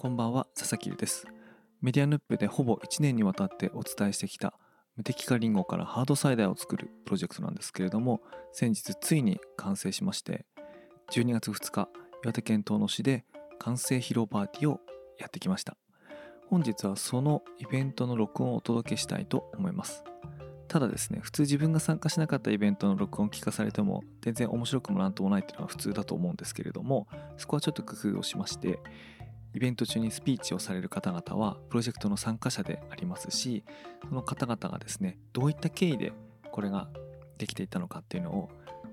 こんばんは佐々木です。メディアヌップでほぼ1年にわたってお伝えしてきた無敵化リンゴからハードサイダーを作るプロジェクトなんですけれども先日ついに完成しまして12月2日岩手県遠野市で完成披露パーティーをやってきました。本日はそのイベントの録音をお届けしたいと思います。ただですね普通自分が参加しなかったイベントの録音を聞かされても全然面白くもなんともないっていうのは普通だと思うんですけれどもそこはちょっと工夫をしましてイベント中にスピーチをされる方々はプロジェクトの参加者でありますしその方々がですねどういった経緯でこれができていたのかっていうのを、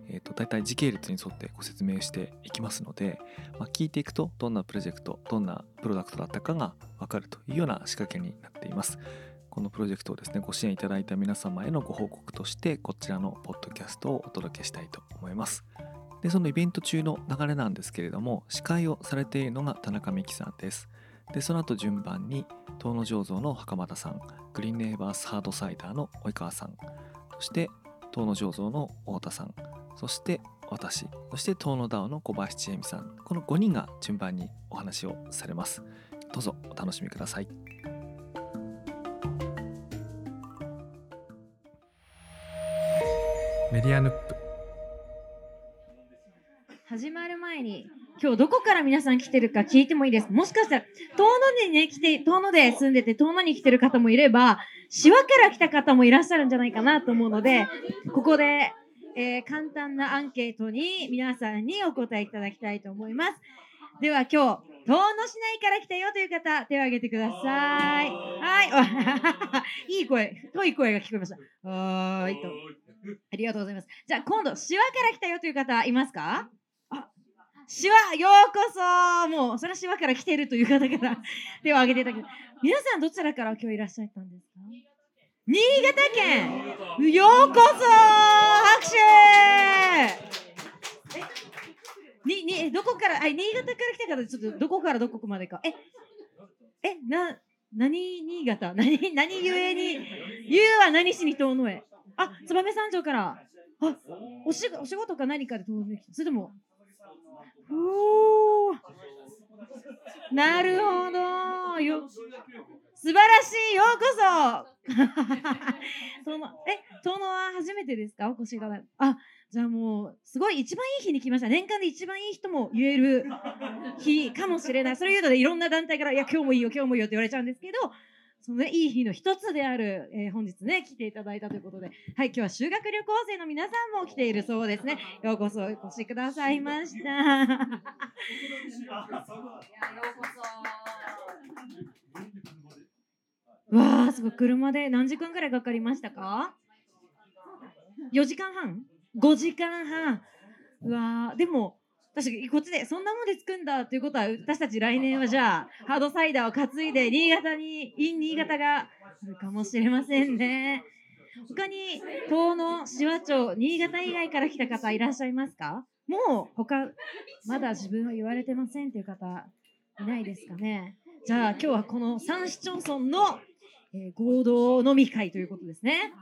えー、と大体時系列に沿ってご説明していきますので、まあ、聞いていくとどんなプロジェクトどんなプロダクトだったかが分かるというような仕掛けになっています。このプロジェクトをですねご支援いただいた皆様へのご報告としてこちらのポッドキャストをお届けしたいと思います。でそのイベント中の流れなんですけれども司会をされているのが田中美希さんです。でその後順番に遠野醸造の袴田さんグリーンネイバースハードサイダーの及川さんそして遠野醸造の太田さんそして私そして遠野ダオの小林千恵美さんこの5人が順番にお話をされます。どうぞお楽しみください。メディアヌップ。始まる前に今日どこから皆さん来てるか聞いてもいいです？もしかしたら遠野にね来て遠野で住んでて遠野に来てる方もいればシワから来た方もいらっしゃるんじゃないかなと思うのでここで、えー、簡単なアンケートに皆さんにお答えいただきたいと思います。では今日遠野市内から来たよという方手を挙げてください。はい。いい声太い声が聞こえました。はーいと。ありがとうございます。じゃあ今度シワから来たよという方いますか？シワようこそ。もうそれはシワから来てるという方から 手を挙げていただき皆さんどちらから今日いらっしゃったんですか？新潟県。ようこそ拍手。ににどこからあ新潟から来た方ちょっとどこからどこまでか。ええな何新潟？何何ゆえに？ゆうは何しに遠野へ？あ燕三条から。あおしお仕事か何かで遠野へ来た。それともなるほど。よ素晴らしいようこそ。そのえ遠野は初めてですか？お越しがあじゃあもうすごい一番いい日に来ました。年間で一番いい人も言える日かもしれない。それ言うのでいろんな団体から「いや今日もいいよ今日もいいよ」って言われちゃうんですけどその、ね、いい日の一つである、えー、本日ね、来ていただいたということで、はい、今日は修学旅行生の皆さんも来ているそうですね。ようこそお越しくださいました。ようこそ。わあ、すごい。車で何時間ぐらいかかりましたか ?4 時間半 ?5 時間半。うわあ、でも、確かにこっちでそんなもんで作るんだということは私たち来年はじゃあハードサイダーを担いで新潟に in 新潟があるかもしれませんね。他に遠野紫波町新潟以外から来た方いらっしゃいますか？もう他まだ自分は言われてませんという方いないですかね？じゃあ今日はこの三市町村の、えー、合同飲み会ということですね。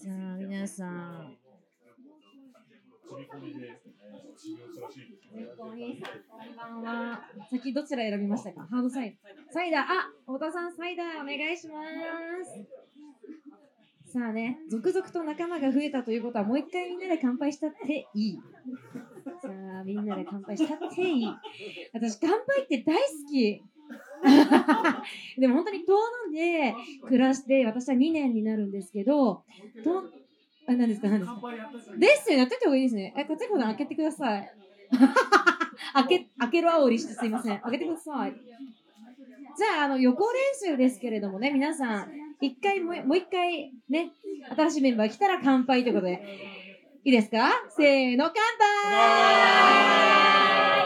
さあ皆さんこんばんは。先どちら選びましたか？ハードサイダー。サイダー。あ、太田さん、サイダーお願いします。さあね、続々と仲間が増えたということは、もう一回みんなで乾杯したっていい。さあ、みんなで乾杯したっていい。私、乾杯って大好き。でも本当に遠野で暮らして私は2年になるんですけどとあ何ですか何ですか。ですよねやってた方がいいですね。え勝彦さん開けてください。開け、開けるあおりしてすいません。開けてください。じゃあ、あの、予行練習ですけれどもね、皆さん、一回も、もう一回ね、新しいメンバー来たら乾杯ということで、いいですか？せーの、乾杯！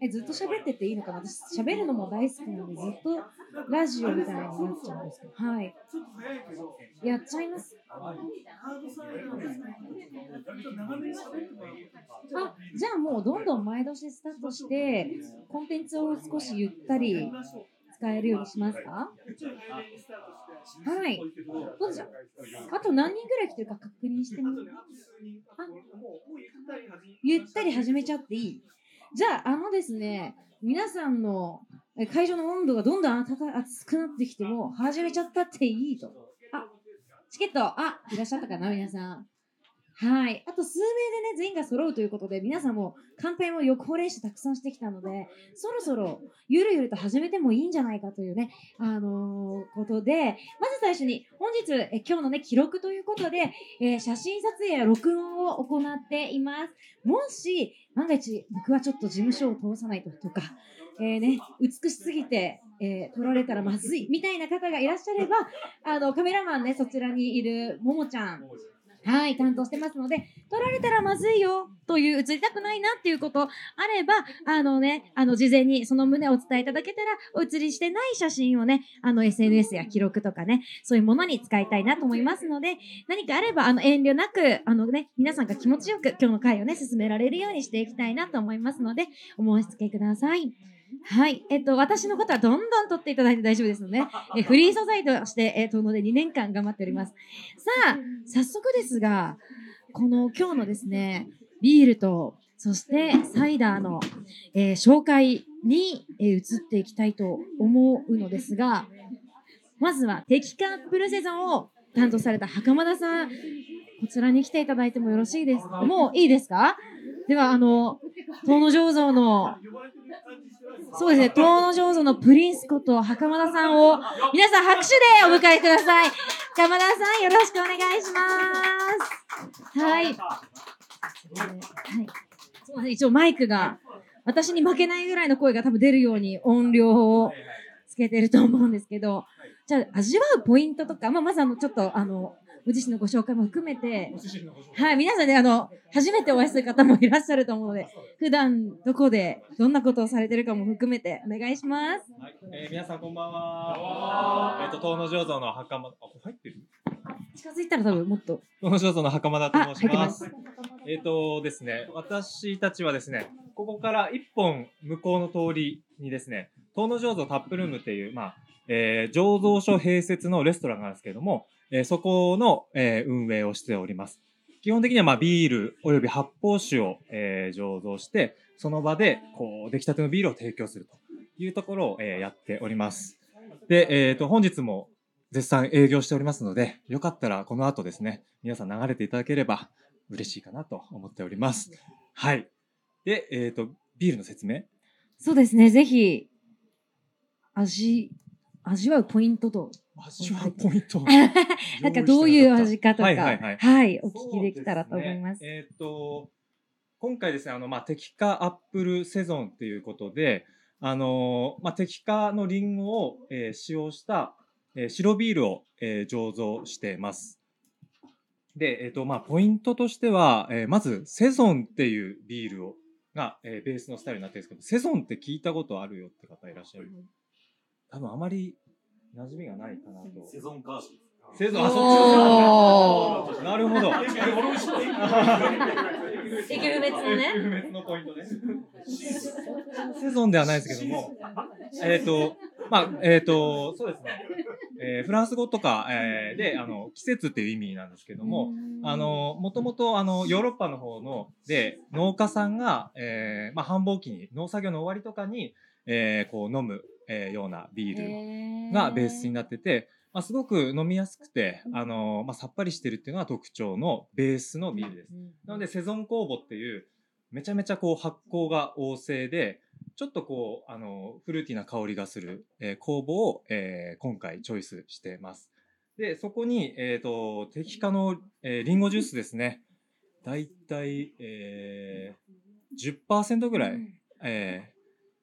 えずっと喋ってていいのかな？私喋るのも大好きなのでずっとラジオみたいになっちゃうんですけど。はい。やっちゃいます。あじゃあもうどんどん前倒しスタートしてコンテンツを少しゆったり使えるようにしますか？はい。どうでしょうあと何人ぐらい来てるか確認してみるあゆったり始めちゃっていいじゃあ、あのですね、皆さんの会場の温度がどんどん暖か熱くなってきても、始めちゃったっていいと。あ、チケット、あ、いらっしゃったかな、皆さん。はい。あと数名でね、全員が揃うということで、皆さんも乾杯も予行練習たくさんしてきたので、そろそろゆるゆると始めてもいいんじゃないかというね、あのーことで、まず最初に本日、え今日のね、記録ということで、えー写真撮影や録音を行っています。もし、万が一、僕はちょっと事務所を通さないととか、えーね、美しすぎて、えー撮られたらまずい みたいな方がいらっしゃれば、あの、カメラマンね、そちらにいるももちゃん、はい、担当してますので、撮られたらまずいよという、映りたくないなっていうことあれば、あのね、あの、事前にその旨をお伝えいただけたら、お写りしてない写真をね、あの、SNS や記録とかね、そういうものに使いたいなと思いますので、何かあれば、あの、遠慮なく、あのね、皆さんが気持ちよく今日の回をね、進められるようにしていきたいなと思いますので、お申し付けください。はい。えっと、私のことはどんどん撮っていただいて大丈夫ですので、えフリー素材として、えー、遠野で2年間頑張っております。さあ、早速ですが、この今日のですね、ビールと、そしてサイダーの、えー紹介に、えー移っていきたいと思うのですが、まずはテキカップルセゾンを担当された袴田さん、こちらに来ていただいてもよろしいですか？もういいですか？では、あの、遠野醸造の、そうですね、遠野醸造のプリンスこと袴田さんを、皆さん拍手でお迎えください。袴田さん、よろしくお願いします。はい。えーはい。すみません、一応マイクが、私に負けないぐらいの声が多分出るように音量をつけてると思うんですけど、じゃあ、味わうポイントとか、まあ、まずあの、ちょっと、あの、ご自身のご紹介も含めて、はい、皆さんね、あの、初めてお会いする方もいらっしゃると思うので、普段どこでどんなことをされてるかも含めてお願いします。はい、えー、皆さんこんばんは。えっ、と遠野醸造の袴あ入ってる？近づいたら多分もっと。遠野醸造の袴田あ、と申しま。すす。えっ、とですね、私たちはですね、ここから一本向こうの通りにですね、遠野醸造タップルームっていうまあ、えー醸造所併設のレストランがあるんですけれども、えそこの、え運営をしております。基本的にはまあビールおよび発泡酒を、え醸造して、その場でこう出来たてのビールを提供するというところを、えやっております。で、えっ、と本日も絶賛営業しておりますので、よかったらこの後ですね、皆さん流れていただければ嬉しいかなと思っております。はい。で、えっ、と、ビールの説明そうですね、ぜひ、味、味わうポイントと、味わうポイント。なんかどういう味かとか、はいはいはいはい、お聞きできたらと思います。そうでねえっ、と、今回ですね、あの、まあ、テキカアップルセゾンっていうことで、あのまあ、テキカのリンゴを、えー使用した、えー白ビールを、えー醸造しています。で、えっ、と、まあ、ポイントとしては、えーまず、セゾンっていうビールを、が、えーベースのスタイルになってるんですけど、セゾンって聞いたことあるよって方いらっしゃる？多分あまり馴染みがないかなと。セゾンカード。セゾン、あ、おそっちなるほど。駅不滅のね。不滅のポイントね。セゾンではないですけども、えっ、と、まあ、えっ、と、そうですね。えーフランス語とか、えーで、あの、季節っていう意味なんですけども、あ、の、もともと、あの、ヨーロッパの方の、で、農家さんが、えーまあ、繁忙期に、農作業の終わりとかに、えーこう、飲む、えーようなビールがベースになってて、まあ、すごく飲みやすくて、あのまあ、さっぱりしてるっていうのが特徴のベースのビールです。なので、セゾン酵母っていう、めちゃめちゃこう発酵が旺盛で、ちょっとこう、あの、フルーティーな香りがする、えー酵母を、えー今回チョイスしてます。で、そこに、えっ、と、適化の、えーリンゴジュースですね。だいたい、えー、10%ぐらい、えー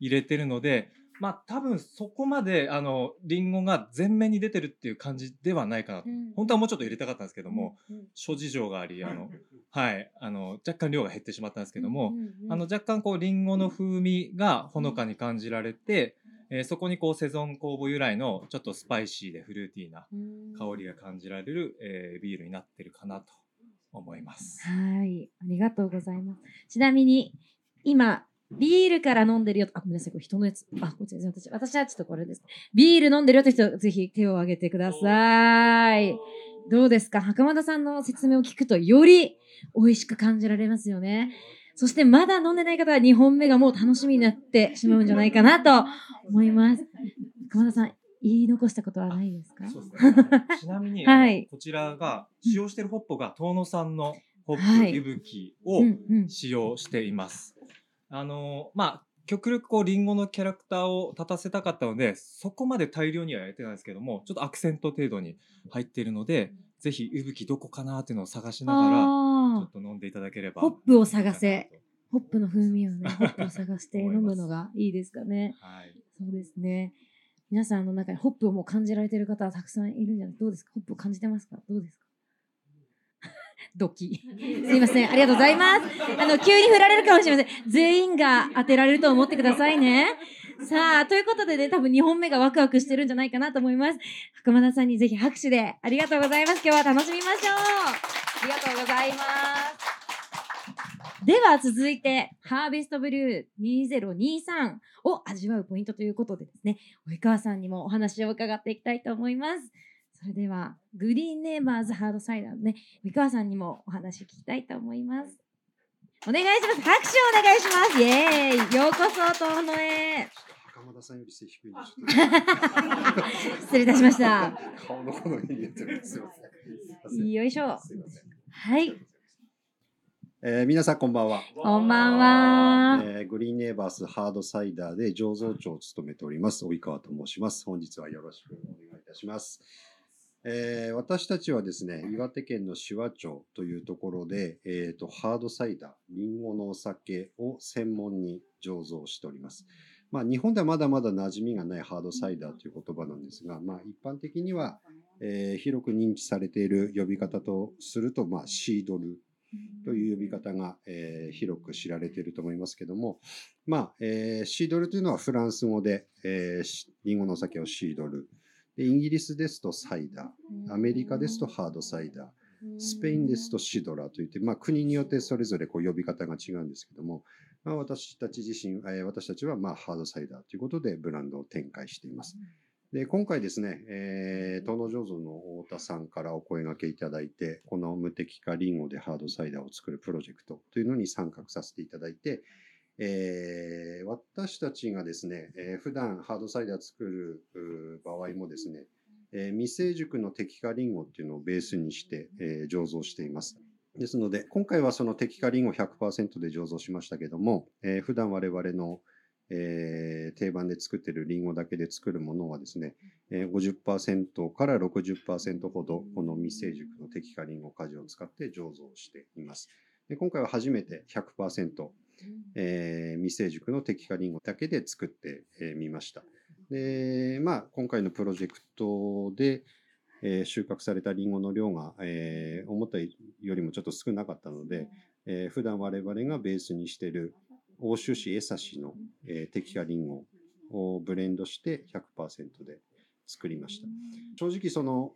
入れてるので、まあ多分そこまで、あの、リンゴが全面に出てるっていう感じではないかなと。本当はもうちょっと入れたかったんですけども、諸事情があり、あの、はい、あの、若干量が減ってしまったんですけども、あの、若干こう、リンゴの風味がほのかに感じられて、えーそこにこう、セゾン酵母由来のちょっとスパイシーでフルーティーな香りが感じられる、えービールになってるかなと思います。はい、ありがとうございます。ちなみに、今、ビールから飲んでるよと。あ、ごめんなさい。これ人のやつ。あ、こっちです。私、私はちょっとこれです。ビール飲んでるよという人、ぜひ手を挙げてください。どうですか？袴田さんの説明を聞くと、より美味しく感じられますよね。そしてまだ飲んでない方は2本目がもう楽しみになってしまうんじゃないかなと思います。袴田さん、言い残したことはないですか？そうですね。ちなみに、はいこちらが使用しているホップが遠野産のホップ、はいきを。使用しています。あのまあ極力こうリンゴのキャラクターを立たせたかったのでそこまで大量にはやってないんですけどもちょっとアクセント程度に入っているのでぜひいぶきどこかなっていうのを探しながらちょあっと飲んでいただければホップを探せ。ホップの風味をね、ホップを探して飲むのがいいですかね。はい。そうですね。皆さんの中にホップをもう感じられている方はたくさんいるんじゃない？どうですか？ホップを感じてますか？どうですか？ドキ。すいません。ありがとうございます。あの、急に振られるかもしれません。全員が当てられると思ってくださいね。さあ、ということでね、多分2本目がワクワクしてるんじゃないかなと思います。袴田さんにぜひ拍手でありがとうございます。今日は楽しみましょう。ありがとうございます。では続いて、ハーベストブルー2023を味わうポイントということでですね、及川さんにもお話を伺っていきたいと思います。それでは、グリーンネイバーズハードサイダーのね、及川さんにもお話聞きたいと思います。お願いします。拍手をお願いします。イエーイようこそ、遠野へ。袴田さんより背低い 失礼いたしました。と顔の好みに言ってるんですよ。よいしょ。すいません。はい。えー皆さんこんばんは。こんばんは。えーグリーンネイバースハードサイダーで醸造長を務めております及川と申します。本日はよろしくお願いいたします。えー私たちはですね、岩手県の紫波町というところで、えーとハードサイダー、リンゴのお酒を専門に醸造しております。まあ、日本ではまだまだ馴染みがないハードサイダーという言葉なんですが、まあ、一般的には、えー広く認知されている呼び方とすると、まあ、シードルという呼び方が、えー広く知られていると思いますけども、まあえーシードルというのはフランス語で、えーリンゴのお酒をシードルイギリスですとサイダーアメリカですとハードサイダースペインですとシドラといって、まあ、国によってそれぞれこう呼び方が違うんですけども、まあ、私たち自身、えー私たちはまあハードサイダーということでブランドを展開しています。で今回ですね、えー、東野醸造の太田さんからお声掛けいただいて、この無敵化リンゴでハードサイダーを作るプロジェクトというのに参画させていただいて、えー私たちがですね、えー普段ハードサイダー作る場合もですね、えー未成熟の適化リンゴっていうのをベースにして、えー醸造しています。ですので、今回はその適化リンゴ100%で醸造しましたけども、えー普段我々の、えー定番で作っているリンゴだけで作るものはですね、えー50%から60%ほどこの未成熟の適化リンゴ果汁を使って醸造しています。で今回は初めて100%、えー未成熟の適化リンゴだけで作ってみ、ました。で、まあ、今回のプロジェクトで、えー収穫されたリンゴの量が、えー思ったよりもちょっと少なかったので、えー普段我々がベースにしている欧州市江差の、えー、適化リンゴをブレンドして100%で作りました。正直その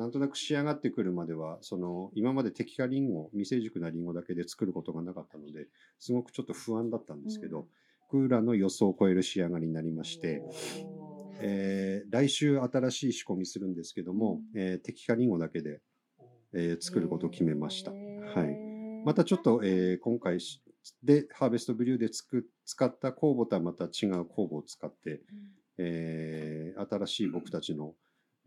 なんとなく仕上がってくるまではその今まで適化リンゴ未成熟なリンゴだけで作ることがなかったのですごくちょっと不安だったんですけど、クーラーの予想を超える仕上がりになりまして、えー来週新しい仕込みするんですけども、えー適化リンゴだけで、えー作ることを決めました。はい、またちょっと、えー今回しでハーベストブリューでつく使った酵母とはまた違う酵母を使って、えー新しい僕たちの、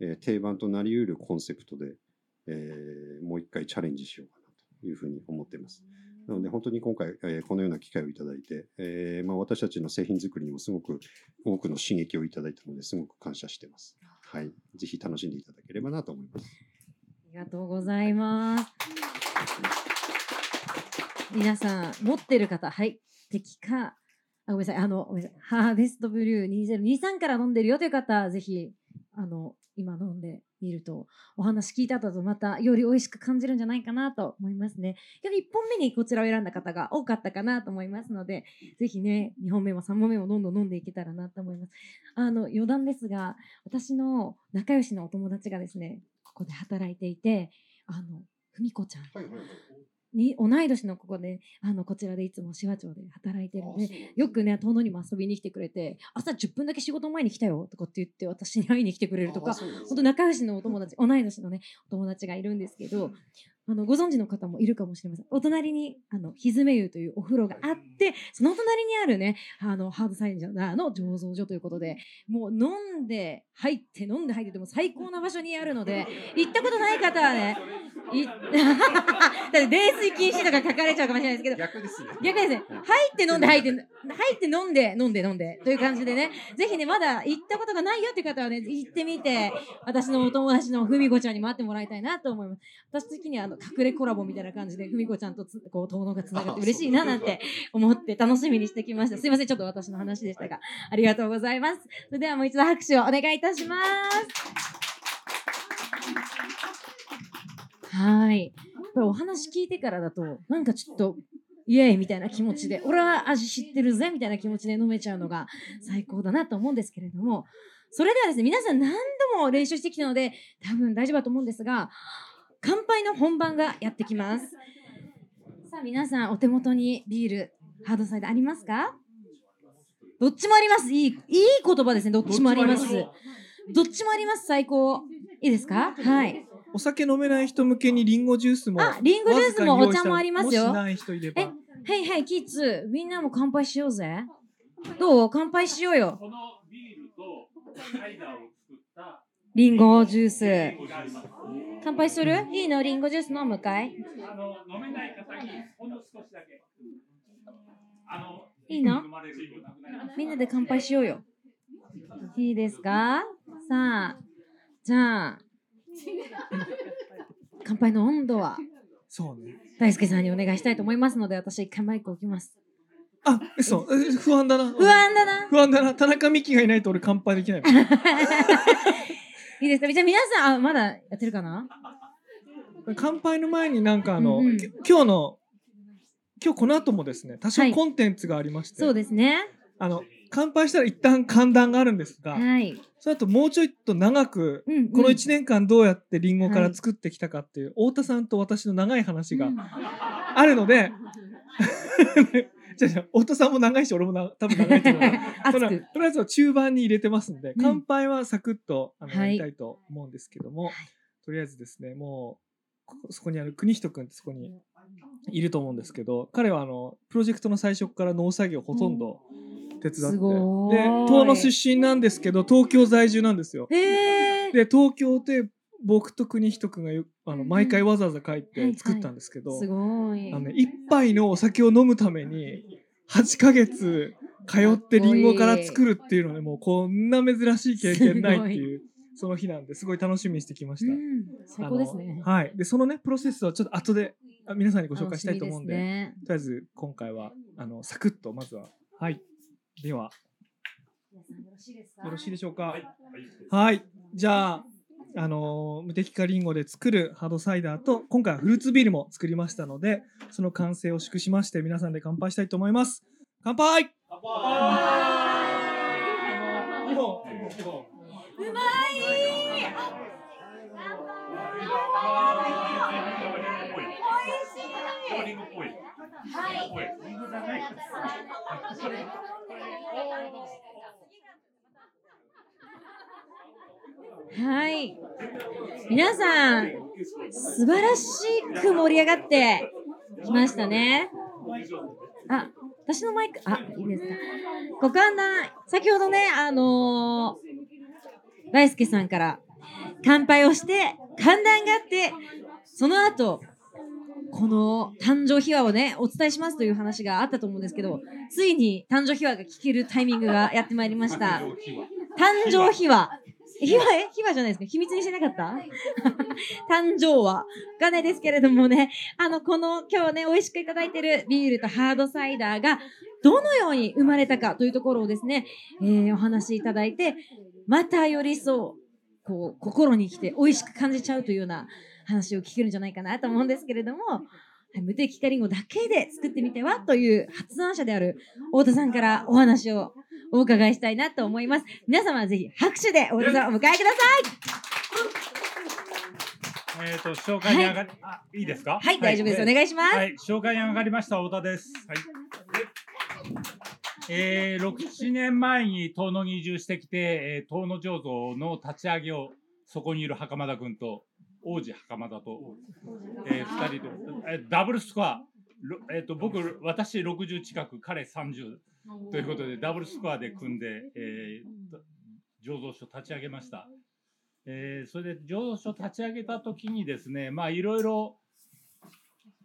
えー定番となりうるコンセプトで、えーもう一回チャレンジしようかなというふうに思っています。なので本当に今回、えーこのような機会をいただいて、えーまあ、私たちの製品作りにもすごく多くの刺激をいただいたのですごく感謝しています。はい、ぜひ楽しんでいただければなと思います。ありがとうございます。皆さん、持ってる方、はい、敵か、あ、ごめんなさい、あの、ごめんなさい、ハーベストブルー2023から飲んでるよという方、ぜひ、あの、今飲んでみると、お話聞いた後とまたより美味しく感じるんじゃないかなと思いますね。けど1本目にこちらを選んだ方が多かったかなと思いますので、ぜひね、2本目も3本目もどんどん飲んでいけたらなと思います。あの、余談ですが、私の仲良しのお友達がですね、ここで働いていて、あの、ふみこちゃん。に同い年のここであのこちらでいつも紫波町で働いてるのでよくね遠野にも遊びに来てくれて朝10分だけ仕事前に来たよとかって言って私に会いに来てくれるとか本当仲良しのお友達同い年のねお友達がいるんですけどあのご存知の方もいるかもしれませんお隣にあのひずめ湯というお風呂があってその隣にあるねあのハードサイダーの醸造所ということでもう飲んで入って飲んで入ってても最高な場所にあるので 行ったことない方はねい だって泥酔禁止とか書かれちゃうかもしれないですけど逆ですね。逆ですね。入って飲んで入って、入って飲んで飲んで飲んでという感じでね、ぜひね、まだ行ったことがないよっていう方はね、行ってみて、私のお友達のふみこちゃんにも会ってもらいたいなと思います。私的にはあの隠れコラボみたいな感じで、ふみこちゃんとつこう、友達がつながって嬉しいななんて思って楽しみにしてきました。すいません、ちょっと私の話でしたが、ありがとうございます。それではもう一度拍手をお願いいたします。はい。お話聞いてからだと、なんかちょっと、イエーイみたいな気持ちで、俺は味知ってるぜみたいな気持ちで飲めちゃうのが最高だなと思うんですけれども、それではですね、皆さん何度も練習してきたので、多分大丈夫だと思うんですが、乾杯の本番がやってきます。さあ皆さん、お手元にビール、ハードサイダーありますか？どっちもあります。いい、いい言葉ですね。どっちもあります。どっちもあります。最高。いいですか？はい。お酒飲めない人向けにリンゴジュースもあリンゴジュースもお茶もありますよもしない人いればえはいはい、キッズ、みんなも乾杯しようぜ。どう？乾杯しようよ。このビールとサイダーを作ったリンゴジュース。乾杯する？いいの？リンゴジュース飲むかい？あの飲めない方にほんの少しだけ。あのいいの？みんなで乾杯しようよ。いいですか？さあ、じゃあ、乾杯の温度は？そうね。大輔さんにお願いしたいと思いますので、私一回マイク置きます。あ嘘。え不安だな。不安だな。不安だな。田中美希がいないと俺乾杯できない いいですか？じゃあ皆さん、あ、まだやってるかな？乾杯の前になんかあの、うんうん。き今日の今日この後もですね多少はい。コンテンツがありまして、そうですね。あの乾杯したら一旦寒暖があるんですが、はい。その後もうちょいと長く、うんうん。この1年間どうやってリンゴから作ってきたかっていう、太田さんと私の長い話がうんあるので、じゃあじゃあ太田さんも長いし俺もな多分長いと思う。とりあえずは中盤に入れてますんで、うん。乾杯はサクッとあの、はい。やりたいと思うんですけども、とりあえずですねもうこそこにある国人君ってそこにいると思うんですけど彼はあのプロジェクトの最初から農作業ほとんど手伝って、すごーい。で遠野出身なんですけど東京在住なんですよ。へえ。で東京で僕と国人君がよあの毎回わざわざ帰って作ったんですけど、すごい。あのね、一杯のお酒を飲むために8ヶ月通ってリンゴから作るっていうのはねもうこんな珍しい経験ないっていうその日なんですごい楽しみにしてきました。うん、最高ですねあ。のはい。でそのねプロセスをちょっと後であ皆さんにご紹介したいと思うんで、ですねとりあえず今回はあのサクッとまずははいでは皆さんよろしいですか？よろしいでしょうか？はいはい。じゃあ、あのー無敵化リンゴで作るハードサイダーと、今回はフルーツビールも作りましたので、その完成を祝しまして、皆さんで乾杯したいと思います。乾杯乾杯うまいリンゴっぽい。はい。リンゴじゃない。はい。皆さん、素晴らしく盛り上がってきましたね。あ、私のマイク、あ、いいですか。ご観覧、先ほどね、あのー大輔さんから乾杯をして、歓談があって、その後、この誕生秘話をね、お伝えしますという話があったと思うんですけど、ついに誕生秘話が聞けるタイミングがやってまいりました。誕生秘話。秘話え秘話じゃないですか秘密にしてなかった？誕生は。わかんないですけれどもね、あの、この今日ね、美味しくいただいてるビールとハードサイダーが、どのように生まれたかというところをですね、えーお話しいただいて、またよりそう、こう、心に来て美味しく感じちゃうというような話を聞けるんじゃないかなと思うんですけれども、はい無敵化リンゴだけで作ってみてはという発案者である太田さんからお話をお伺いしたいなと思います。皆様ぜひ拍手で太田さんをお迎えください。えっ、と、紹介に上がり、あ、いいですか？はい、大丈夫です。お願いします。はい、紹介に上がりました太田です。はい。えー、6、7年前に遠野に移住してきて、えー、遠野醸造の立ち上げを、そこにいる袴田君と、王子袴田と、えー、2人と、えーダブルスコア、ろえっ、と、僕、私60近く、彼30ということで、ダブルスコアで組んで、えー、醸造所立ち上げました。えー、それで醸造所立ち上げた時にですね、まあ、いろいろ、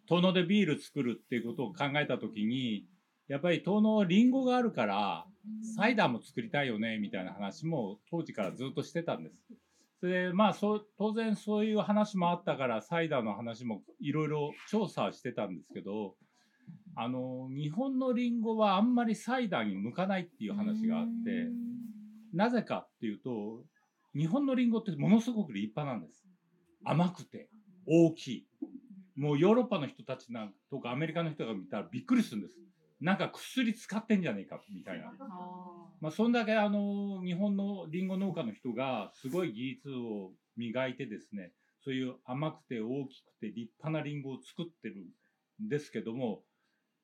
遠野でビール作るっていうことを考えた時にやっぱり遠野リンゴがあるからサイダーも作りたいよねみたいな話も当時からずっとしてたんです。それでまあそう当然そういう話もあったからサイダーの話もいろいろ調査してたんですけどあの日本のリンゴはあんまりサイダーに向かないっていう話があってなぜかっていうと日本のリンゴってものすごく立派なんです。甘くて大きい。もうヨーロッパの人たちなんとかアメリカの人が見たらびっくりするんです。なんか薬使ってんじゃねえかみたいな。まあそんだけあの日本のリンゴ農家の人がすごい技術を磨いてですね、そういう甘くて大きくて立派なリンゴを作ってるんですけども、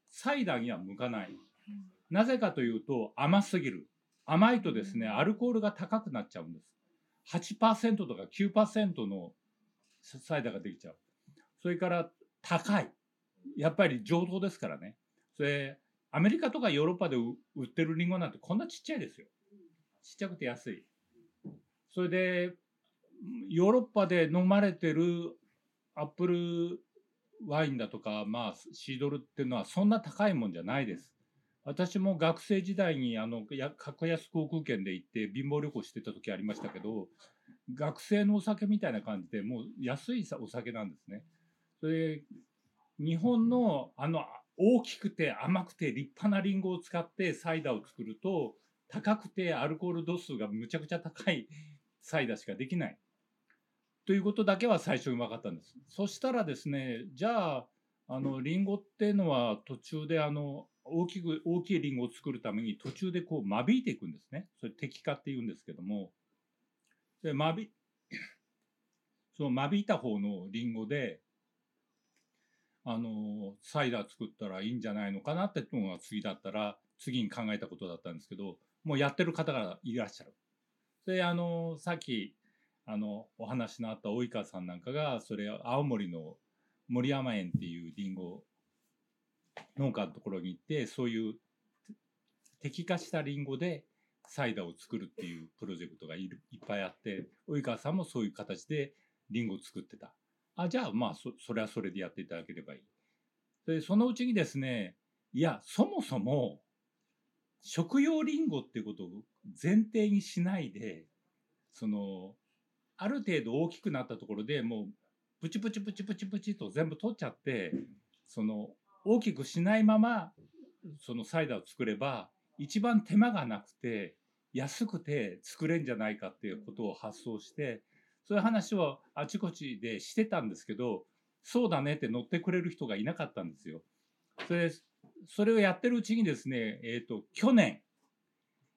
サイダーには向かない。なぜかというと甘すぎる。甘いとですね、アルコールが高くなっちゃうんです。8%とか9%のサイダーができちゃう。それから高い。やっぱり上等ですからね。それ、アメリカとかヨーロッパで売ってるリンゴなんてこんなちっちゃいですよ。ちっちゃくて安い。それで、ヨーロッパで飲まれてるアップルワインだとか、まあ、シードルっていうのはそんな高いもんじゃないです。私も学生時代にあの格安航空券で行って貧乏旅行してた時ありましたけど学生のお酒みたいな感じでもう安いお酒なんですね。それ日本のあの大きくて甘くて立派なリンゴを使ってサイダーを作ると高くてアルコール度数がむちゃくちゃ高い サイダーしかできない。ということだけは最初に分かったんです。そしたらですねじゃああのリンゴっていうのは途中であの大きく大きいリンゴを作るために途中でこう間引いていくんですね。それ適化って言うんですけどもで間引 その間引いた方のリンゴであのサイダー作ったらいいんじゃないのかなってのが次だったら次に考えたことだったんですけどもうやってる方がいらっしゃる。であのさっきあのお話のあった及川さんなんかがそれ青森の森山園っていうリンゴ農家のところに行ってそういう適化したリンゴでサイダーを作るっていうプロジェクトがいるいっぱいあって及川さんもそういう形でリンゴを作ってたあじゃあまあそそれはそれでやっていただければいい。でそのうちにですねいやそもそも食用リンゴっていうことを前提にしないでそのある程度大きくなったところでもうプチプチプチプチプチと全部取っちゃってその大きくしないままそのサイダーを作れば一番手間がなくて安くて作れんじゃないかっていうことを発想してそういう話をあちこちでしてたんですけどそうだねって乗ってくれる人がいなかったんですよ。それそれをやってるうちにですね、えー、と去年、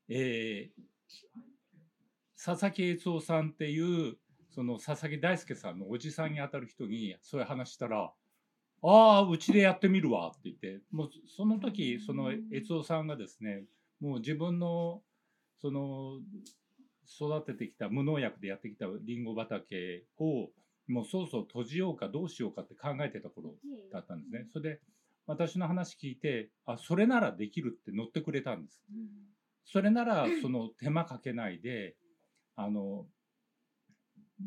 えー、佐々木悦夫さんっていうその佐々木大輔さんのおじさんにあたる人にそういう話したら「ああうちでやってみるわ」って言ってもうその時その悦夫さんがですねもう自分のその育ててきた無農薬でやってきたりんご畑をもうそろそろ閉じようかどうしようかって考えてた頃だったんですね。それで私の話聞いてあそれならできるって乗ってくれたんです。それならその手間かけないであの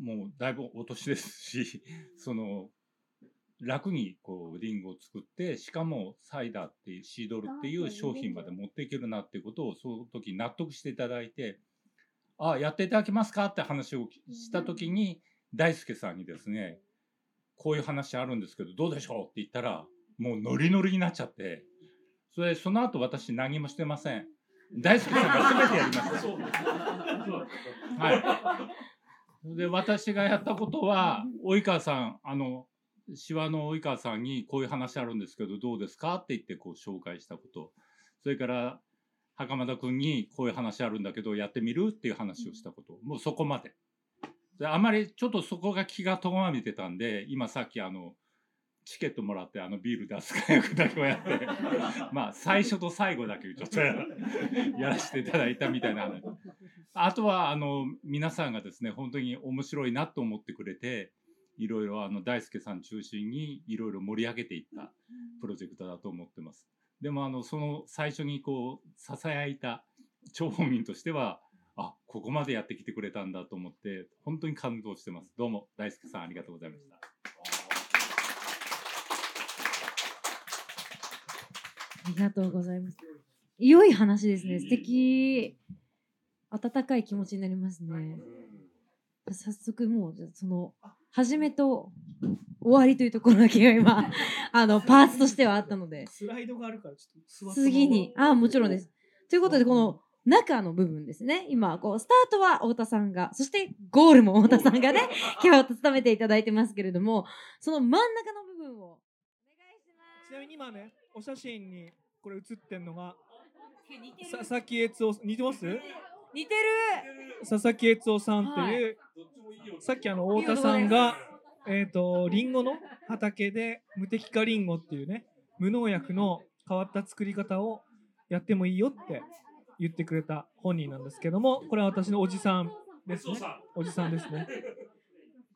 もうだいぶお年ですしその楽にこうリンゴを作ってしかもサイダーっていうシードルっていう商品まで持っていけるなっていうことをその時納得していただいてあやっていただけますか？って話をした時に大輔さんにですねこういう話あるんですけどどうでしょう？って言ったらもうノリノリになっちゃってそれその後私何もしてません。大輔さんが全てやりました はい。で私がやったことは及川さんあのシワの及川さんにこういう話あるんですけどどうですか？って言ってこう紹介したこと。それから袴田君にこういう話あるんだけどやってみるっていう話をしたこと。もうそこまで。であまりちょっとそこが気がとがめてたんで今さっきあのチケットもらってあのビール出す役だけをやって。まあ最初と最後だけちょっとやらせていただいたみたいな。あとはあの皆さんがですね本当に面白いなと思ってくれていろいろあの大輔さん中心にいろいろ盛り上げていったプロジェクトだと思ってます。でもあのその最初にこうささやいた張本民としてはあここまでやってきてくれたんだと思って本当に感動してます。どうも大輔さんありがとうございました。ありがとうございます。良い話ですね。素敵。温かい気持ちになりますね。早速もうその始めと終わりというところだけが今 あのパーツとしてはあったので。スライドがあるからちょっと次にあもちろんです。ということでこの中の部分ですね。今こうスタートは太田さんがそしてゴールも太田さんがね 今日務めていただいてますけれどもその真ん中の部分をお願いします。ちなみに今ねお写真にこれ写ってんのが佐々木悦夫似てます？似てる。佐々木悦夫さんっていう、さっきあの太田さんがえっ、とリンゴの畑で無敵化リンゴっていうね無農薬の変わった作り方をやってもいいよって言ってくれた本人なんですけどもこれは私のおじさんですね。おじさんですね。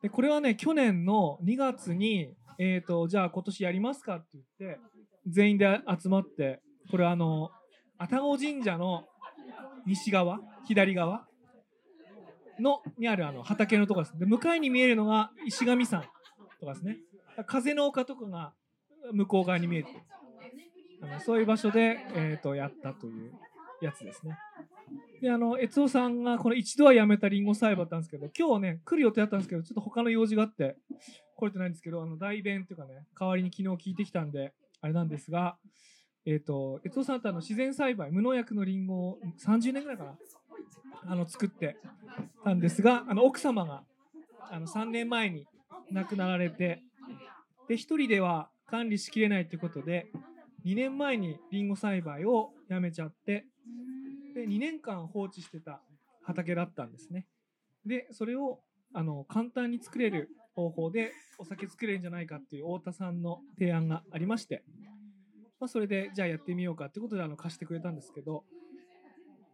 でこれはね去年の2月にえっ、とじゃあ今年やりますかって言って全員で集まってこれあの愛宕神社の西側左側のにあるあの畑のところです。で向かいに見えるのが石神山とかですね。風の丘とかが向こう側に見えてあのそういう場所で、えー、とやったというやつですね。であの悦夫さんがこの一度はやめたリンゴ栽培だったんですけど今日ね来る予定だったんですけどちょっと他の用事があって来れてないんですけどあの代弁っていうかね代わりに昨日聞いてきたんであれなんですがえっ、と悦夫さんってあの自然栽培無農薬のリンゴを30年ぐらいかなあの作ってたんですがあの奥様があの3年前に亡くなられてで1人では管理しきれないということで2年前にリンゴ栽培をやめちゃってで2年間放置してた畑だったんですね。でそれをあの簡単に作れる方法でお酒作れるんじゃないかっていう太田さんの提案がありまして、まあ、それでじゃあやってみようかってことであの貸してくれたんですけど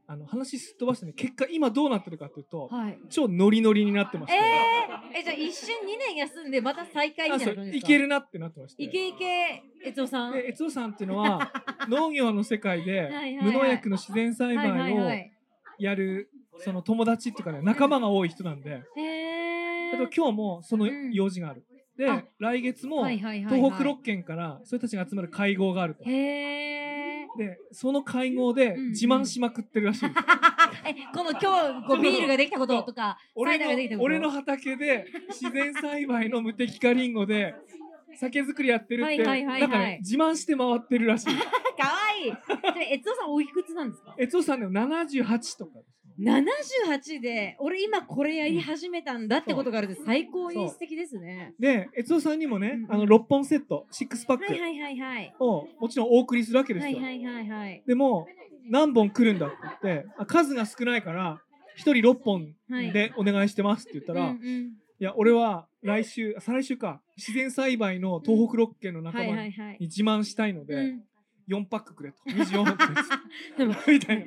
あの話すっ飛ばしてね結果今どうなってるかというとはい。超ノリノリになってまして、えー、えじゃあ一瞬2年休んでまた再開みたいいけるなってなってまして。いけいけ悦夫さん。で悦夫さんっていうのは農業の世界で 無農薬の自然栽培をはいやるその友達っていうかね仲間が多い人なんで。へー。あと今日もそのうん。用事がある。であ来月も東北6県からそういう人たちが集まる会合があると。へーでその会合でうん自慢しまくってるらしいです。えこの今日こうビールができたこととかサ俺の俺の畑で自然栽培の無敵化リンゴで酒造りやってるってはいはいかね自慢して回ってるらしい。かわいいで悦夫さんおいくつなんですか？悦夫さんでも78とかです。78で俺今これやり始めたんだってことがあるって最高に素敵ですね。で悦夫さんにもねうんあの6本セット6パック。はいはいはいはい。をもちろんお送りするわけですよ。はいはいはいはい。でも何本来るんだって言ってあ数が少ないから1人6本でお願いしてますって言ったら、うんうん。いや俺は来週再来週か。自然栽培の東北6県の仲はい間にはいはい。自慢したいので、うん4パックくれと。24本くれで みたいな。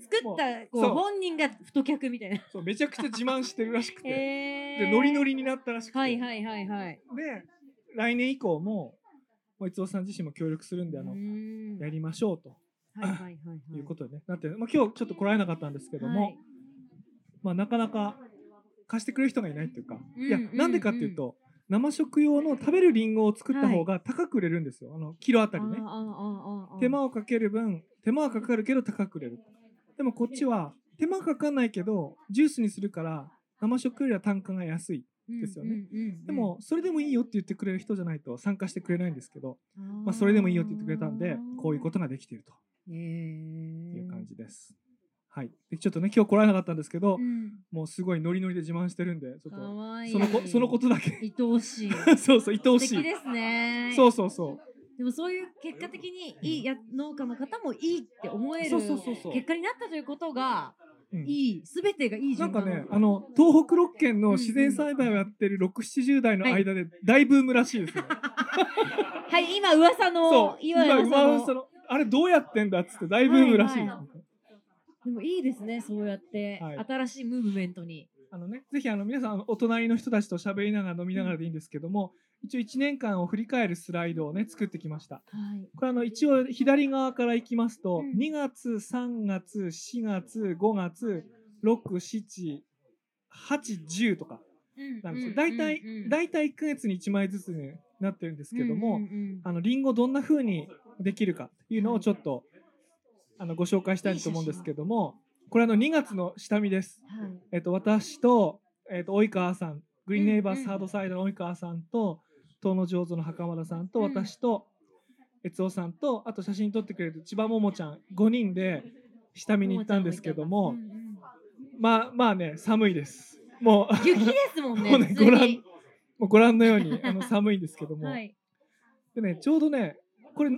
作ったこう本人が太客みたいな。そうめちゃくちゃ自慢してるらしくて、へでノリノリリになったらしくて、はいはいはいはい。で来年以降も逸夫さん自身も協力するんであの、うん。やりましょうと。はいはいはいはい。いうことでね、なって、まあ、今日ちょっと来られなかったんですけども、はい。まあ、なかなか貸してくれる人がいないっていうか、いやうんうんなんでかっていうと、生食用の食べるリンゴを作った方が高く売れるんですよ、あのキロあたりね。手間をかける分手間はかかるけど高く売れる。でもこっちは手間かかんないけどジュースにするから生食よりは単価が安いですよね。でもそれでもいいよって言ってくれる人じゃないと参加してくれないんですけど、まあ、それでもいいよって言ってくれたんでこういうことができていると。へいうー感じです。はい、でちょっとね今日来られなかったんですけど、うん。もうすごいノリノリで自慢してるんでちょっかとそのこそのことだけ。愛おしい。そうそう愛おしい。素敵ですね。そうそうそう。でもそういう結果的にいいや農家の方もいいって思えるそうそうそうそう。結果になったということがうん。いい、すべてがいいなんか。ねあの東北6県の自然栽培をやってる670代の間で大ブームらしいですよ、はい、今噂そのう、今今噂のあれどうやってんだっつって大ブームらしい。はいはでもいいですね、そうやって、はい新しいムーブメントに。あのね、ぜひあの皆さんお隣の人たちと喋りながら飲みながらでいいんですけども、一応1年間を振り返るスライドをね作ってきました。はい。これあの一応左側からいきますと、うん2月、3月、4月、5月、6、7、8、10とかなんですよ。大体、大体1ヶ月に1枚ずつになってるんですけども、あのリンゴどんな風にできるかっていうのをちょっとあのご紹介したいと思うんですけども、これあの2月の下見です。はい。えっと、私と、えっと、及川さん、グリーンネイバーうんうんスハードサイドの及川さんと、遠野上手の袴田さんと、うん私と、悦夫さんと、あと写真撮ってくれる千葉桃ちゃん、5人で下見に行ったんですけどもまあまあね、寒いです。もう、雪ですもんね。もうねご覧もうご覧のようにあの寒いんですけども、はい。でね、ちょうどね、これ、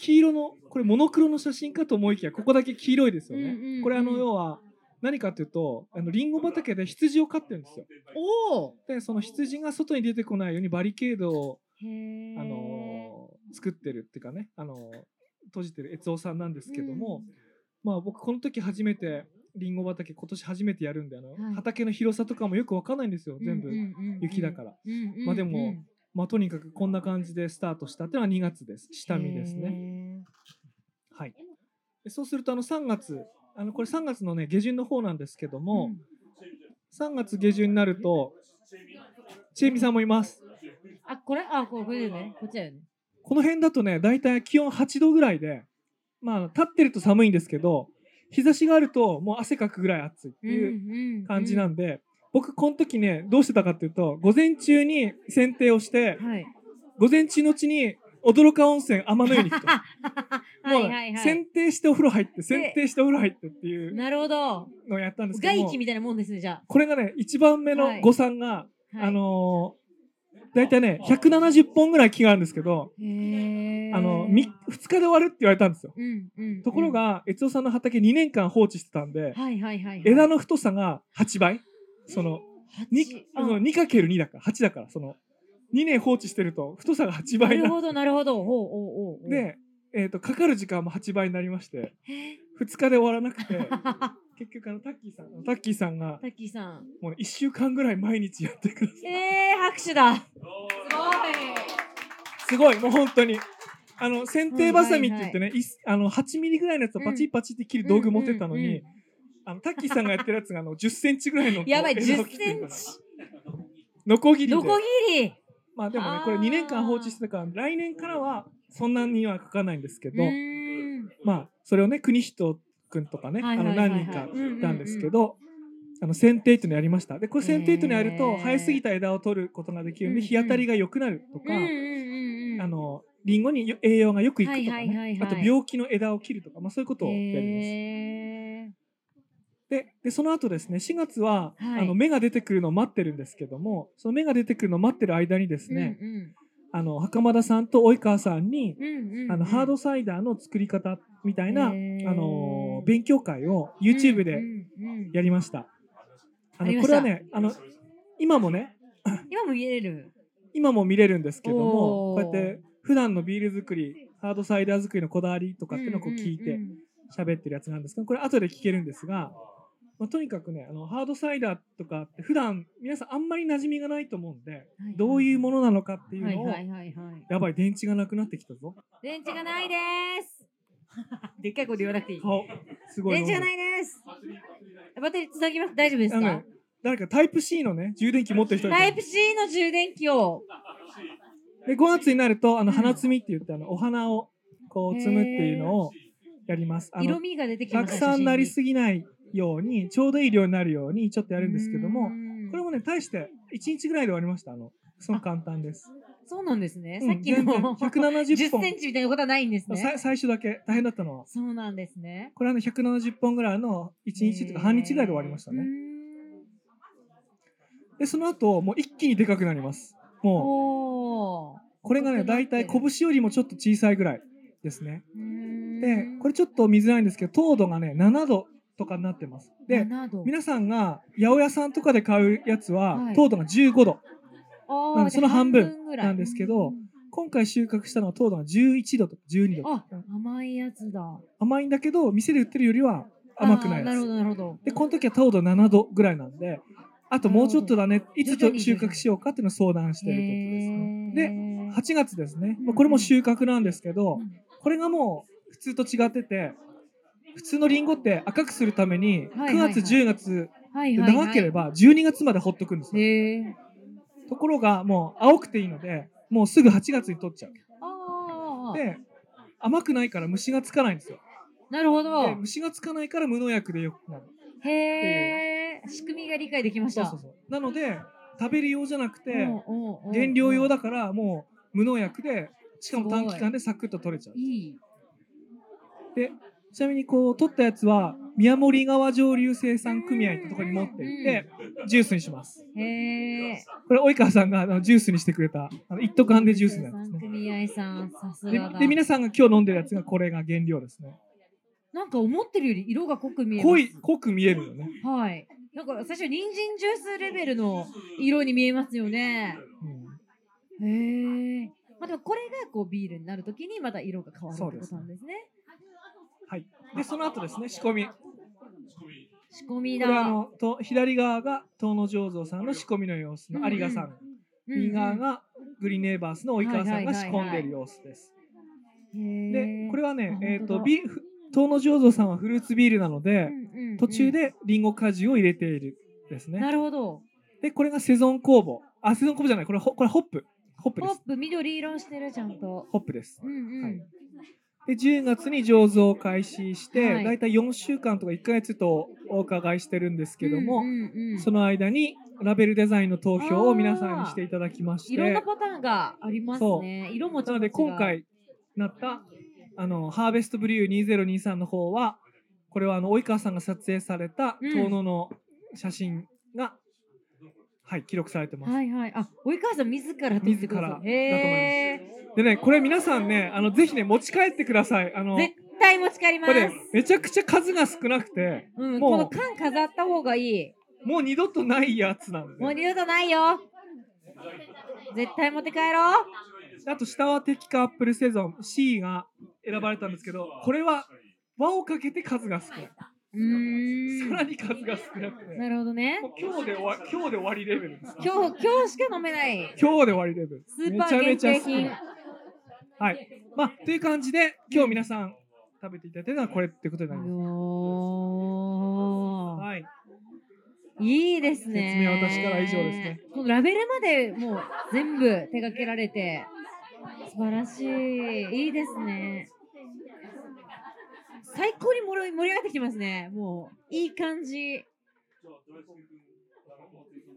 黄色の、これモノクロの写真かと思いきや、ここだけ黄色いですよね。うんうんうんこれあの、要は、何かというと、あのリンゴ畑で羊を飼ってるんですよ。おお。でその羊が外に出てこないようにバリケードを。あのー作ってるっていうかね、あのー閉じてる悦夫さんなんですけども、まあ僕この時初めてリンゴ畑今年初めてやるんであの、はい畑の広さとかもよくわかんないんですよ全部、雪だから、まあでもまあとにかくこんな感じでスタートしたっていうのは2月です。下見ですね。ね。はい。でそうするとあの3月あのこれ3月のね下旬の方なんですけども、3月下旬になるとちえみさんもいます。あ、これ？あ、これね。こっちだよね。この辺だとね、だいたい気温8度ぐらいで、まあ、立ってると寒いんですけど、日差しがあるともう汗かくぐらい暑いっていう感じなんで、僕、この時ね、どうしてたかっていうと、午前中に剪定をして、はい。午前中のうちに驚か温泉天の湯に行くと。はいもうはいはい。剪定してお風呂入って、剪定してお風呂入ってっていうなるほど。のをやったんですけども外気、みたいなもんですね、じゃこれがね、一番目の誤算が、あ。あ、のー、だいたいね、170本ぐらい木があるんですけど、あの、2日で終わるって言われたんですよ。うんうん。ところ、が、悦夫さんの畑2年間放置してたんで、はいはいはい。枝の太さが8倍。その、に八あの 2×2 だから、8だから、その、2年放置してると太さが8倍になる。なるほどなるほど。ほう。で、えっ、と、かかる時間も8倍になりまして、へ2日で終わらなくて、ー 結局あの、タッキーさん、タッキーさんが、タッキーさん。もう1週間ぐらい毎日やってください。えー、拍手だ。すすごい、もう本当に。あの、剪定バサミって言ってね、いあの、8ミリぐらいのやつをパチッパチって切る道具持ってったのに、うんうんうんあの、タッキーさんがやってるやつがあの、10センチぐらいのやばい、10枝を切ってセンチ？ノコギリで。ノコギリ？まあでもねこれ2年間放置してたから、来年からはそんなにはかかないんですけうど、まあ、それをね、国人くんとかね、あの、何人かいたんですけど、あの、剪定っていうのやりました。で、これ剪定っていうのやると、生えすぎた枝を取ることができるんで、日当たりが良くなるとか。あの、リンゴによ栄養がよくいくとかあと病気の枝を切るとか、まあそういうことをやります。ででその後ですね4月は、はい。あの芽が出てくるのを待ってるんですけどもその芽が出てくるのを待ってる間にですね、うんあの袴田さんと及川さんに、うんうんうん。あのハードサイダーの作り方みたいな、あの勉強会を YouTube でうんうんうんやりました。あありました。のこれはねあの今もね 今も見れる。今も見れるんですけどもこうやって普段のビール作りハードサイダー作りのこだわりとかっていうのをこう聞いてうんうんうん。喋ってるやつなんですけどこれ後で聞けるんですが、まあ、とにかくねあのハードサイダーとかって普段皆さんあんまり馴染みがないと思うんで、はいどういうものなのかっていうのを、はいはいはいはい。やばい電池がなくなってきたぞ電池がないです。でっかい声で言わなくていい。顔すごい電池がないです。バッテリーつなぎます。大丈夫ですか？あのね？誰かタイプ C のね充電器持ってる人タイプ C の充電器を。で5月になるとあのうん花摘みって言ってあのお花をこう摘むっていうのをやります。色味が出てきたくました。さんなりぎすぎないようにちょうどいい量になるようにちょっとやるんですけどもこれも。もね大して1日ぐらいで終わりましたあのすごく簡単です。そうなんですね。うんさっきの170 10本センチみたいなことはないんですさね。最初だけ大変だったのはそうなんですね。これはね170本ぐらいの1日とか半日ぐらいで終わりましたね。でその後もう一気にでかくなります。もうこれがね大体拳よりもちょっと小さいぐらいですね。でこれちょっと見づらいんですけど糖度がね7度とかになってます。で、7度皆さんが八百屋さんとかで買うやつは、はい糖度が15度。その半分なんですけどうん今回収穫したのは糖度が11度とか12度。あ甘いやつだ甘いんだけど、店で売ってるよりは甘くないやつ。あーなるほどなるほどで、この時は糖度7度ぐらいなんで、あともうちょっとだね、いつと収穫しようかっていうのを相談してるところですね。で、へー8月ですね。まあこれも収穫なんですけど、うんこれがもう普通と違ってて、普通のリンゴって赤くするために、9はいはいはい月、10月長ければ12月までほっとくんですよ。ところがもう青くていいので、もうすぐ8月に取っちゃう。で、甘くないから虫がつかないんですよ。なるほどで、虫がつかないから無農薬でよくなる。へえ仕組みが理解できましたそうそうそう。なので、食べる用じゃなくて、原料用だからもう無農薬で、しかも短期間でサクッと取れちゃう。いいで、ちなみにこう取ったやつは宮森川上流生産組合ってところに持って行って、ジュースにします。へえこれ及川さんがあのジュースにしてくれたあの一斗缶でジュースなんですね。組合さんさすでがだ。で皆さんが今日飲んでるやつがこれが原料ですね。なんか思ってるより色が濃く見えます。濃い濃く見えるよね。はい。なんか最初人参ジュースレベルの色に見えますよね。うん。へえまあでもこれがこうビールになるときにまた色が変わるってことなんですねはい。でその後ですね仕込み。こ仕込みれだあのと左側が遠野醸造さんの仕込みの様子の有賀さん。右側がグリーンネイバースの及川さんが仕込んでいる様子です。でこれはねあえっ、と本当だビふ遠野醸造さんはフルーツビールなので、途中でリンゴ果汁を入れているですね。なるほどで、これがセゾン酵母。あ、セゾン酵母じゃない。これホこれホップ。ホップです。ホップ緑色してるちゃんとホップです。うんうん、はいで、10月に醸造を開始して、はい。だいたい4週間とか1ヶ月とお伺いしてるんですけども、うんうんうんその間にラベルデザインの投票を皆さんにしていただきまして、いろんなパターンがありますね。色もなので今回なったあのハーベストブリュー2023の方はこれはあの及川さんが撮影されたうん。遠野の写真が、はい記録されてます。はいはい。あ及川さん自ら自らだと思います。へでねこれ皆さんねあのぜひね持ち帰ってください。あのー絶対持ち帰ります。これねめちゃくちゃ数が少なくてうん、もうこの缶飾った方がいい。もう二度とないやつなんで、もう二度とないよ。絶対持って帰ろう。あと下はテキカアップルセゾン C が選ばれたんですけどこれは輪をかけて数が少ない。うーんさらに数が少なくて。なるほどね今日で終わ今日で終わりレベルです。今日今日しか飲めない今日で終わりレベル。スーパー限定品めちゃめちゃ少ないはい。まあ、という感じで、今日皆さん食べていただいてるのはこれってことになります。はい。いいですね。説明は私からは以上ですね。このラベルまでもう全部手掛けられて、素晴らしい。いいですね。最高に盛り上がってきてますね。もう、いい感じ。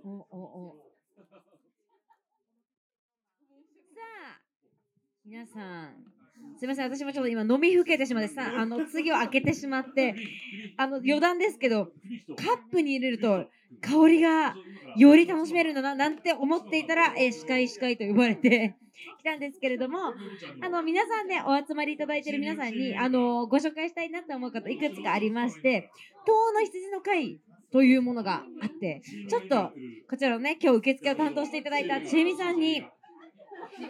おおおさあ、皆さん。すみません、私もちょっと今飲みふけてしまってさ、あの次を開けてしまって、あの余談ですけど、カップに入れると香りがより楽しめるんだななんて思っていたら、え、司会司会と呼ばれてきたんですけれども、あの皆さんね、お集まりいただいている皆さんに、あのご紹介したいなと思う方いくつかありまして、東の羊の会というものがあって、ちょっとこちらのね、今日受付を担当していただいたちえみさんに、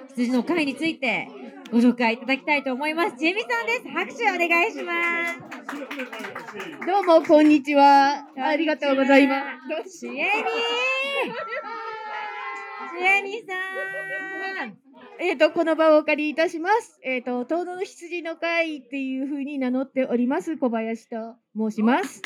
羊の会についてご紹介いただきたいと思います。ちえみさんです。拍手お願いします。どうも、こんにちは。ありがとうございます。ちえみちえみさんえっ、と、この場をお借りいたします。えっ、と、遠野の羊の会っていうふうに名乗っております、小林と申します。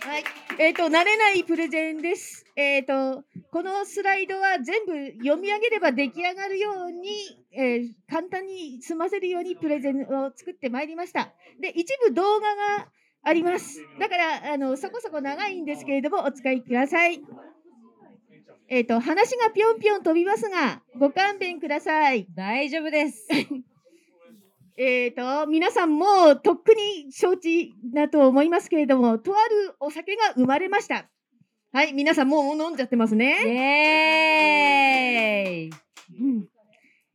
はい。えっ、と、慣れないプレゼンです。えっ、と、このスライドは全部読み上げれば出来上がるように、えー簡単に済ませるようにプレゼンを作ってまいりました。で、一部動画があります。だから、あの、そこそこ長いんですけれども、お使いください。えっ、と、話がぴょんぴょん飛びますが、ご勘弁ください。大丈夫です。えっ、と、皆さんもとっくに承知だと思いますけれども、とあるお酒が生まれました。はい、皆さんもう飲んじゃってますイね。エーイうん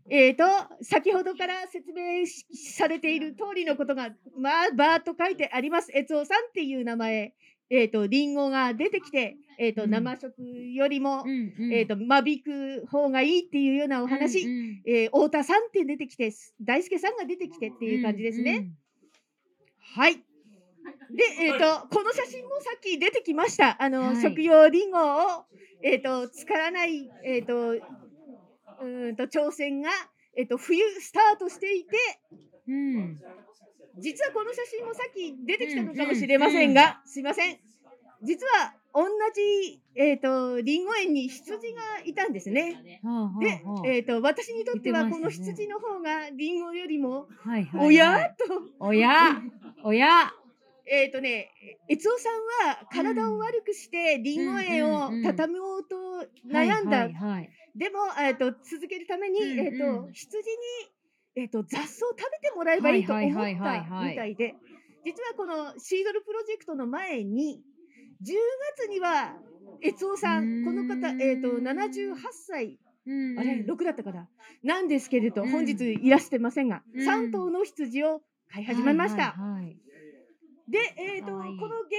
えー、と先ほどから説明されている通りのことが、まあ、バーッと書いてあります。悦夫さんっていう名前、えーと、リンゴが出てきて、えーと、うん、生食よりも、うんうん、えーと、間引く方がいいっていうようなお話、うんうん、えー、太田さんって出てきて大輔さんが出てきてっていう感じですね。うんうん、はい。で、えー、とこの写真もさっき出てきました。あの、はい、食用リンゴを、えー、と使わない、えー、とうんと挑戦が、えっと、冬スタートしていて、うん、実はこの写真もさっき出てきたのかもしれませんが、すいません。実は同じ、えーと、りんご園に羊がいたんですね。で、えーと、私にとってはこの羊の方がりんごよりも、おやと。おやおや。えっ、とね、悦夫さんは体を悪くしてりんご園を畳もうと悩んだ。でも、えーと、続けるために、えーと、羊に、えーと、雑草を食べてもらえばいいと思ったみたいで。実はこのシードルプロジェクトの前に10月には悦夫さんこの方、えー、と78歳。あれ6だったかな。なんですけれど本日いらしてませんが、3頭の羊を飼い始めました。で、えーと、この現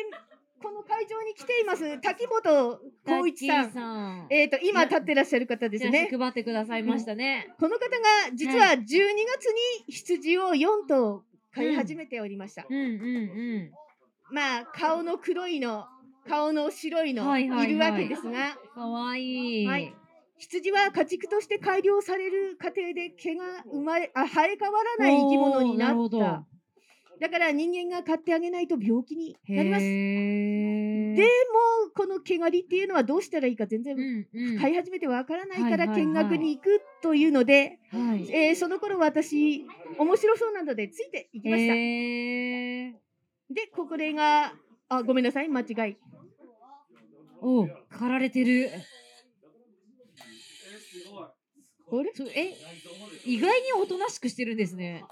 この会場に来ています滝本光一さん。さんえっ、ー、と今立ってらっしゃる方ですね。配ってくださいましたね。この方が実は12月に羊を4頭飼い始めておりました。うん、うん、うんうんまあ顔の黒いの、顔の白いの、いるわけですが。かわいい。はい。羊は家畜として改良される過程で毛が生まれあ生え変わらない生き物になった。だから人間が買ってあげないと病気になります。でもこの毛刈りっていうのはどうしたらいいか全然飼い始めてわからないから見学に行くというので、えー、その頃私面白そうなのでついていきました。でここれがあごめんなさい間違い。お刈られてる。あれ？え意外におとなしくしてるんですね。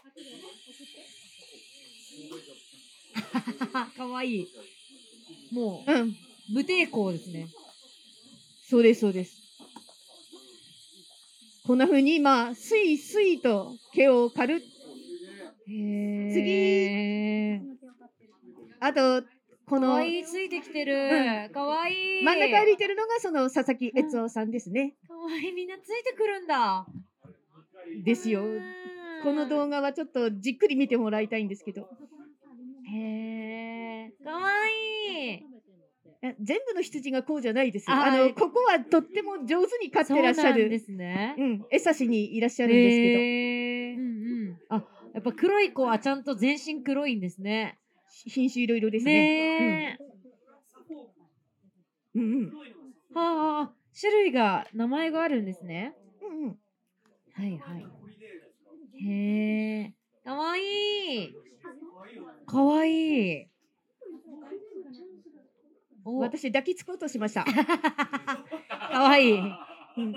かわいい。もう、うん。無抵抗ですね。そうです、そうです。こんな風に、まあ、スイスイと毛を刈る。次。あと、この。かわいい、ついてきてる。かわいい。真ん中歩いてるのが、その佐々木悦夫さんですね。かわいい、みんなついてくるんだ。ですよ。この動画はちょっとじっくり見てもらいたいんですけど。へえ、かわいい。全部の羊がこうじゃないですあのここはとっても上手に飼ってらっしゃる。ですね。うん、餌しにいらっしゃるんですけど。うんうん。あ、やっぱ黒い子はちゃんと全身黒いんですね。品種いろいろですね。ねうん、うんうん。はあ、種類が名前があるんですね。うんうん。はいはい。へえ、かわいい。かわい。い。私抱きつこうとしました。かわい。い。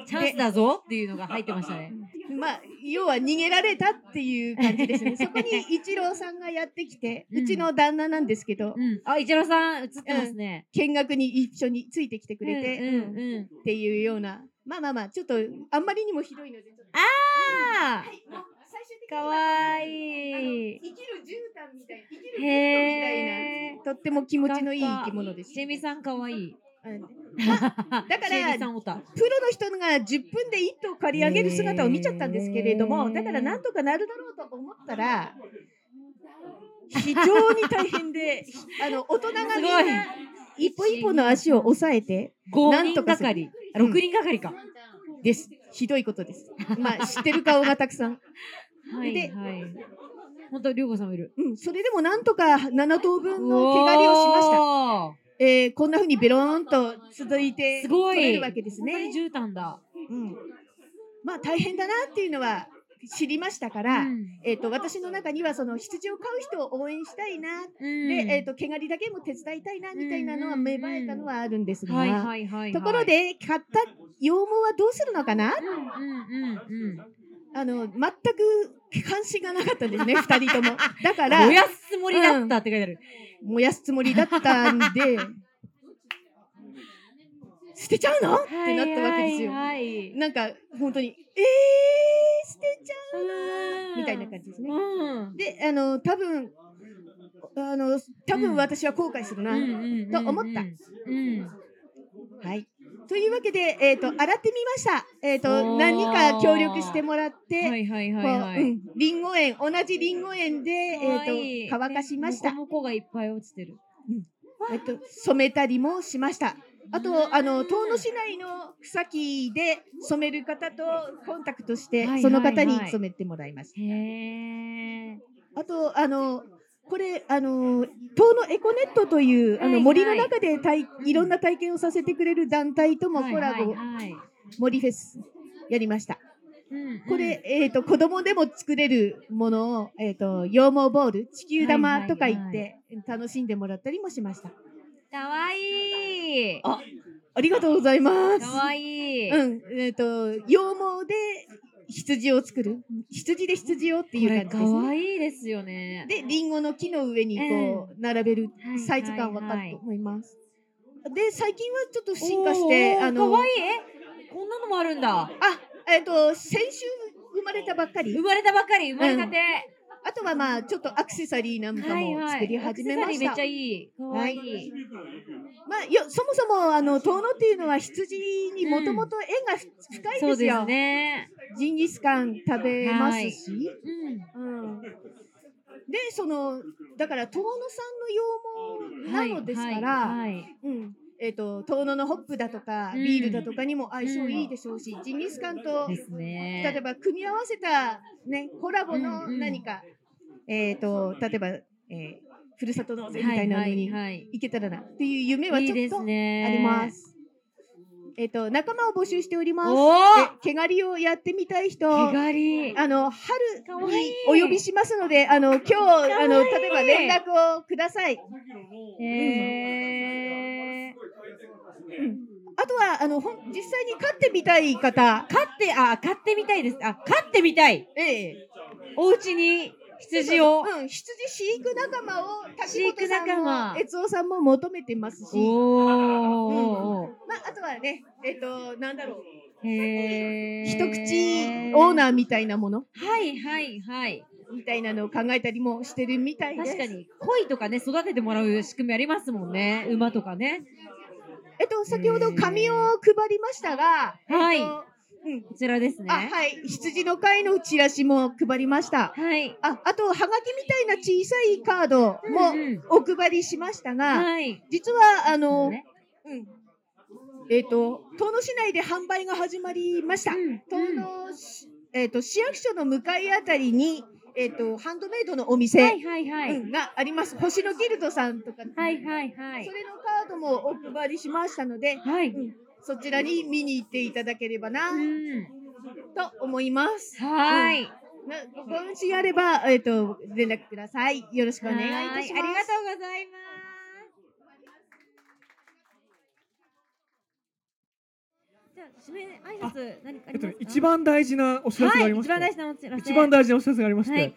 チャンスだぞっていうのが入ってましたね。まあ、要は逃げられたっていう感じですね。そこに一郎さんがやってきて、うちの旦那なんですけど、うん、あ、一郎さん映ってますね、うん、見学に一緒についてきてくれて、っていうような、まあまあまあ、ちょっとあんまりにもひどいので、ああ、はいかわいい。生きる絨毯みたい、生きるみたいな、とっても気持ちのいい生き物です。ジェミさんかわいい。だから、プロの人が10分で1頭借り上げる姿を見ちゃったんですけれども、だからなんとかなるだろうと思ったら、非常に大変で、あの大人がみんな一歩一歩の足を押さえて、なんとかかり、6人がかりか。です。ひどいことです。まあ、知ってる顔がたくさん。はいで、はい。本当、りょうこさんもいる。うん、それでもなんとか7頭分の毛刈りをしました。えー、こんなふうにベローンと続いてすごいるわけですね。本当に絨毯だ。うん。まあ大変だなっていうのは知りましたから、うん、えっ、ー、と私の中にはその羊を飼う人を応援したいな、うん、でえっ、ー、と毛刈りだけも手伝いたいなみたいなのは芽生えたのはあるんですが、ところで買った羊毛はどうするのかな？うんうんうんうんあの全く関心がなかったんですね 2人とも。だから燃やすつもりだったって書いてある、うん、燃やすつもりだったんで 捨てちゃうの、ってなったわけですよ、はいはい、なんか本当にえー、捨てちゃうみたいな感じですね。うん。で、あの、多分、あの、多分私は後悔するな。と思った。うん。はい。というわけで、えっ、と、洗ってみました。えっ、おと、ー何人か協力してもらって、はいはいこう、はいはい。うん、リンゴ園、同じリンゴ園で、えっ、かわいいと、乾かしました。モコモコがいっぱい落ちてる。えっと、染めたりもしました。あと、あの、遠野市内の草木で染める方とコンタクトして、はいはいはいその方に染めてもらいました。へえ。あと、あの、これ、あの、遠野エコネットという、あの、森の中で体いろんな体験をさせてくれる団体ともコラボ、森フェスやりました。うんこれ、えっ、と、子供でも作れるものを、えっ、と、羊毛ボール、地球玉とか言って、楽しんでもらったりもしました。かわいい。あありがとうございます。かわいい。うん、えっ、と、羊毛で羊を作る？羊で羊をっていう感じですね。わいいですよね。で、リンゴの木の上にこう、並べるはいサイズ感わかはいると思います。で、最近はちょっと進化して、あの、かわいい。えこんなのもあるんだ。あ、えっ、と、先週生まれたばっかり生。まれたばかり、生まれたて。あとはまあ、ちょっとアクセサリーなんかも作り始めました。アクセサリーめっちゃいい。かわいい。まあ、よそもそもあの遠野っていうのは羊にもともと縁がふ深いんですよ。ですね。ジンギスカン食べますし、うん。うん、でそのだから遠野産の羊毛なのですから、はいはいうん。えっ、と遠野のホップだとか、うん。ビールだとかにも相性いいでしょうし、ジンギスカンとね。例えば組み合わせたねコラボのうんうん。何か、えっ、と例えば、えーふるさと納税みたいなのにはいはいいけたらなっていう夢はちょっとあね。ります。えっ、と仲間を募集しております。毛刈りをやってみたい人。毛刈り。あのか春にお呼びしますので、あの今日あの例えば連絡をください。あとはあのほん実際に飼ってみたい方、飼って、あ、飼ってみたいです。あ、飼ってみたい。ええ、お家に羊を。うん、羊飼育仲間を飼育滝本さん仲間も悦夫さんも求めてますし、おまー。ああとはね、えっ、となんだろう、へー一口オーナーみたいなものはいはいはい。みたいなのを考えたりもしてるみたいです。確かに、鯉とかね、育ててもらう仕組みありますもんね。馬とかね。えっと先ほど紙を配りましたが、はいえっとうん、こちらですね。あはい羊の会のチラシも配りました。はい。ああとはがきみたいな小さいカードもうんうんお配りしましたが、はい。実はあの、ねうん、えっ、と遠野市内で販売が始まりました。うん遠野市えっ、と市役所の向かいあたりにえっ、とハンドメイドのお店、はいはいはい。うん、があります。星野ギルドさんとか、はいはいはいそ。れのカードもお配りしましたので、はい。うんそちらに見に行っていただければな、うん。と思います。はい。なご関心あれば、えっ、と、連絡ください。よろしくお願いいたします。はありがとうございます。じゃあ、締め挨拶、何かあえっとね一番大事なお知らせがあはい、りまして、一番大事なお知らせ。一番大事なお知らせがありまして、はい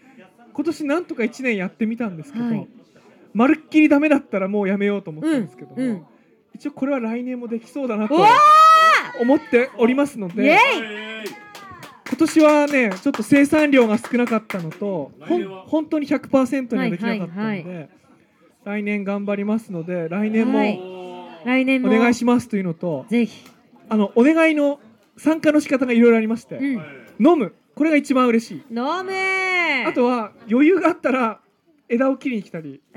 今年なんとか1年やってみたんですけど、はいまるっきりダメだったらもうやめようと思ったんですけども、うんうん一応これは来年もできそうだなと思っておりますので今年はねちょっと生産量が少なかったのとほん本当に100%にはできなかったので、はいはい来年頑張りますので来年もはい。来年おも願いしますというのと、ぜひ。あのお願いの参加の仕方がいろいろありまして、うん。飲む。これが一番嬉しい。飲めあとは余裕があったら枝を切りに来たり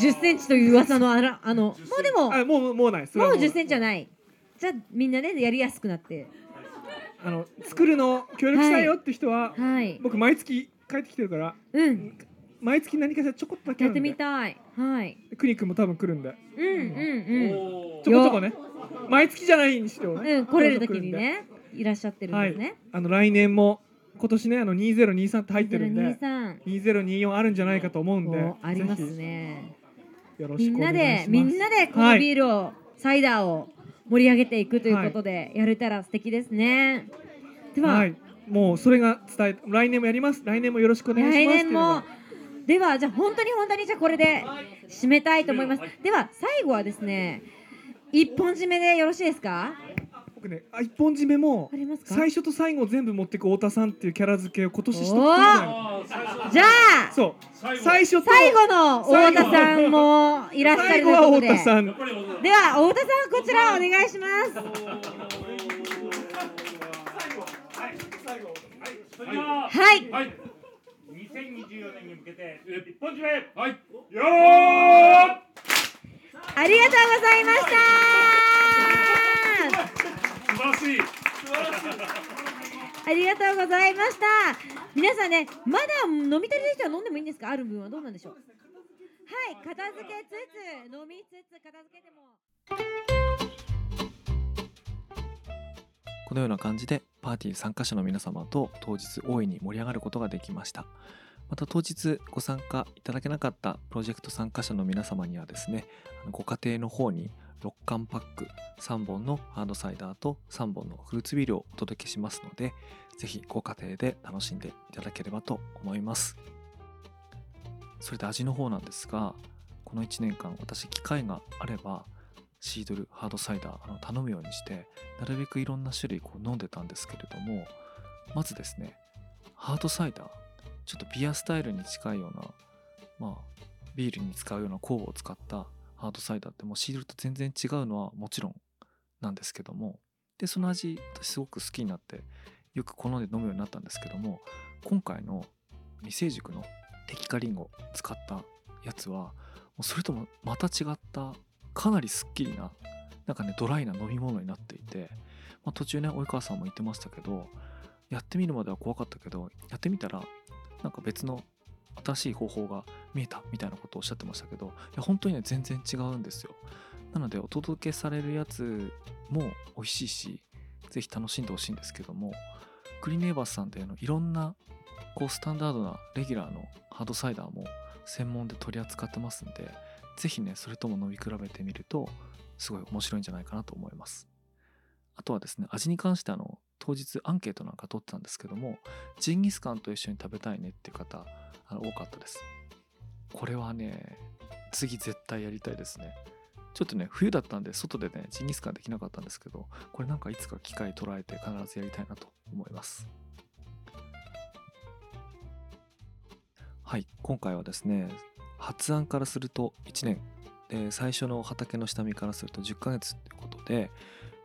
10センチという噂のあら、あの、もうでも、あもうもうないもうはない10センチはない。じゃあ、みんなね、やりやすくなって。あの作るの協力したいよって人は、はい。僕毎月帰ってきてるからうん。毎月何かしらちょこっとだけあやってみたい。はい。クニ君も多分来るんでうんうんちょこちょこね毎月じゃないにしてもうん。ねうん、来れる時にね、いらっしゃってるんですね。あの来年も今年ねあの2023って入ってるんで2023。2024あるんじゃないかと思うんでおありますぜね。ひよろみんなしくお願いします。で、みんなでこのビールを、サイダーを盛り上げていくということで、やれたら素敵ですね。では、はい。もうそれが伝え来年もやります。来年もよろしくお願いし来ます年も。ではじゃあ本当に本当にじゃあこれで締めたいと思います。では最後はですね一本締めでよろしいですか？僕ねあ一本締めも最初と最後を全部持ってく太田さんっていうキャラ付けを今年しとくじゃあそう。最初と最後の太田さんもいらっしゃ最るということで。後は太田さん。では太田さんこちらお願いします。はい。はい。2024年に向けて一本締め。はい。よーありがとうございました素晴らしい。ありがとうございました。皆さんねまだ飲み足りない人は飲んでもいいんですか？ある分はどうなんでしょう？はい片付けつつ飲みつつ片付けても。このような感じでパーティー参加者の皆様と当日大いに盛り上がることができました。また当日ご参加いただけなかったプロジェクト参加者の皆様にはですねあのご家庭の方に6缶パック3本のハードサイダーと3本のフルーツビールをお届けしますのでぜひご家庭で楽しんでいただければと思います。それで味の方なんですがこの1年間私機会があればシードルハードサイダーあの頼むようにしてなるべくいろんな種類こう飲んでたんですけれどもまずですねハードサイダーちょっとビアスタイルに近いようなまあビールに使うような酵母を使ったハードサイダーってもうシードルと全然違うのはもちろんなんですけども。でその味私すごく好きになってよく好んで飲むようになったんですけども今回の未成熟のテキカリンゴを使ったやつはそれともまた違ったかなりすっきりななんかねドライな飲み物になっていて、まあ、途中ね及川さんも言ってましたけどやってみるまでは怖かったけどやってみたらなんか別の新しい方法が見えたみたいなことをおっしゃってましたけどいや本当にね全然違うんですよ。なのでお届けされるやつも美味しいしぜひ楽しんでほしいんですけどもクリネーバスさんでのいろんなこうスタンダードなレギュラーのハードサイダーも専門で取り扱ってますんでぜひねそれとも飲み比べてみるとすごい面白いんじゃないかなと思います。あとはですね味に関してあの当日アンケートなんか取ってたんですけどもジンギスカンと一緒に食べたいねっていう方あの多かったです。これはね次絶対やりたいですね。ちょっとね冬だったんで外でねジンギスカンできなかったんですけどこれなんかいつか機会捉えて必ずやりたいなと思います。はい今回はですね発案からすると1年。で最初の畑の下見からすると10ヶ月ということで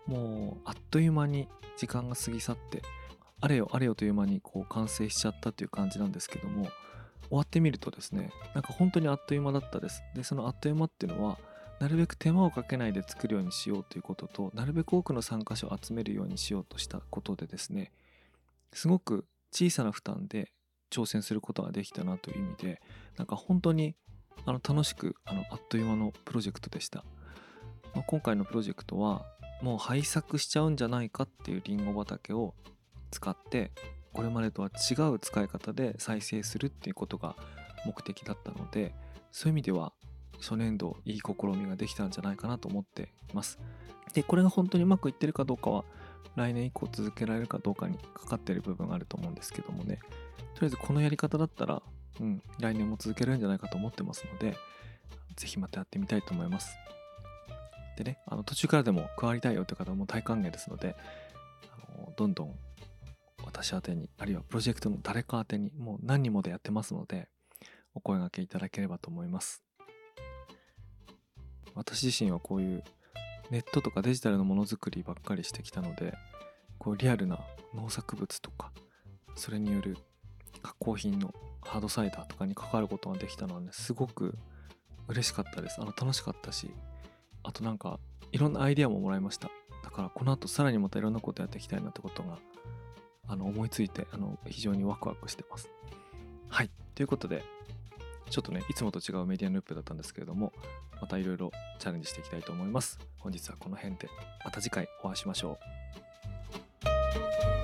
もうあっという間に時間が過ぎ去ってあれよあれよという間にこう完成しちゃったという感じなんですけども終わってみるとですねなんか本当にあっという間だったです。でそのあっという間っていうのはなるべく手間をかけないで作るようにしようということとなるべく多くの参加者を集めるようにしようとしたことでですねすごく小さな負担で挑戦することができたなという意味でなんか本当にあの楽しくあのあっという間のプロジェクトでした、まあ、今回のプロジェクトはもう廃作しちゃうんじゃないかっていうリンゴ畑を使ってこれまでとは違う使い方で再生するっていうことが目的だったのでそういう意味では初年度いい試みができたんじゃないかなと思っています。でこれが本当にうまくいってるかどうかは来年以降続けられるかどうかにかかってる部分があると思うんですけどもね。とりあえずこのやり方だったら、うん、来年も続けるんじゃないかと思ってますのでぜひまたやってみたいと思います。でねあの途中からでも加わりたいよという方も大歓迎ですのであのどんどん私宛にあるいはプロジェクトの誰か宛にもう何人もでやってますのでお声掛けいただければと思います。私自身はこういうネットとかデジタルのものづくりばっかりしてきたのでこうリアルな農作物とかそれによる加工品のハードサイダーとかに関わることができたのはねすごく嬉しかったです。あの楽しかったしあとなんかいろんなアイデアももらいました。だからこの後さらにまたいろんなことやっていきたいなってことがあの思いついてあの非常にワクワクしてます。はい。ということでちょっとねいつもと違うメディアヌープだったんですけれどもまたいろいろチャレンジしていきたいと思います。本日はこの辺でまた次回お会いしましょう。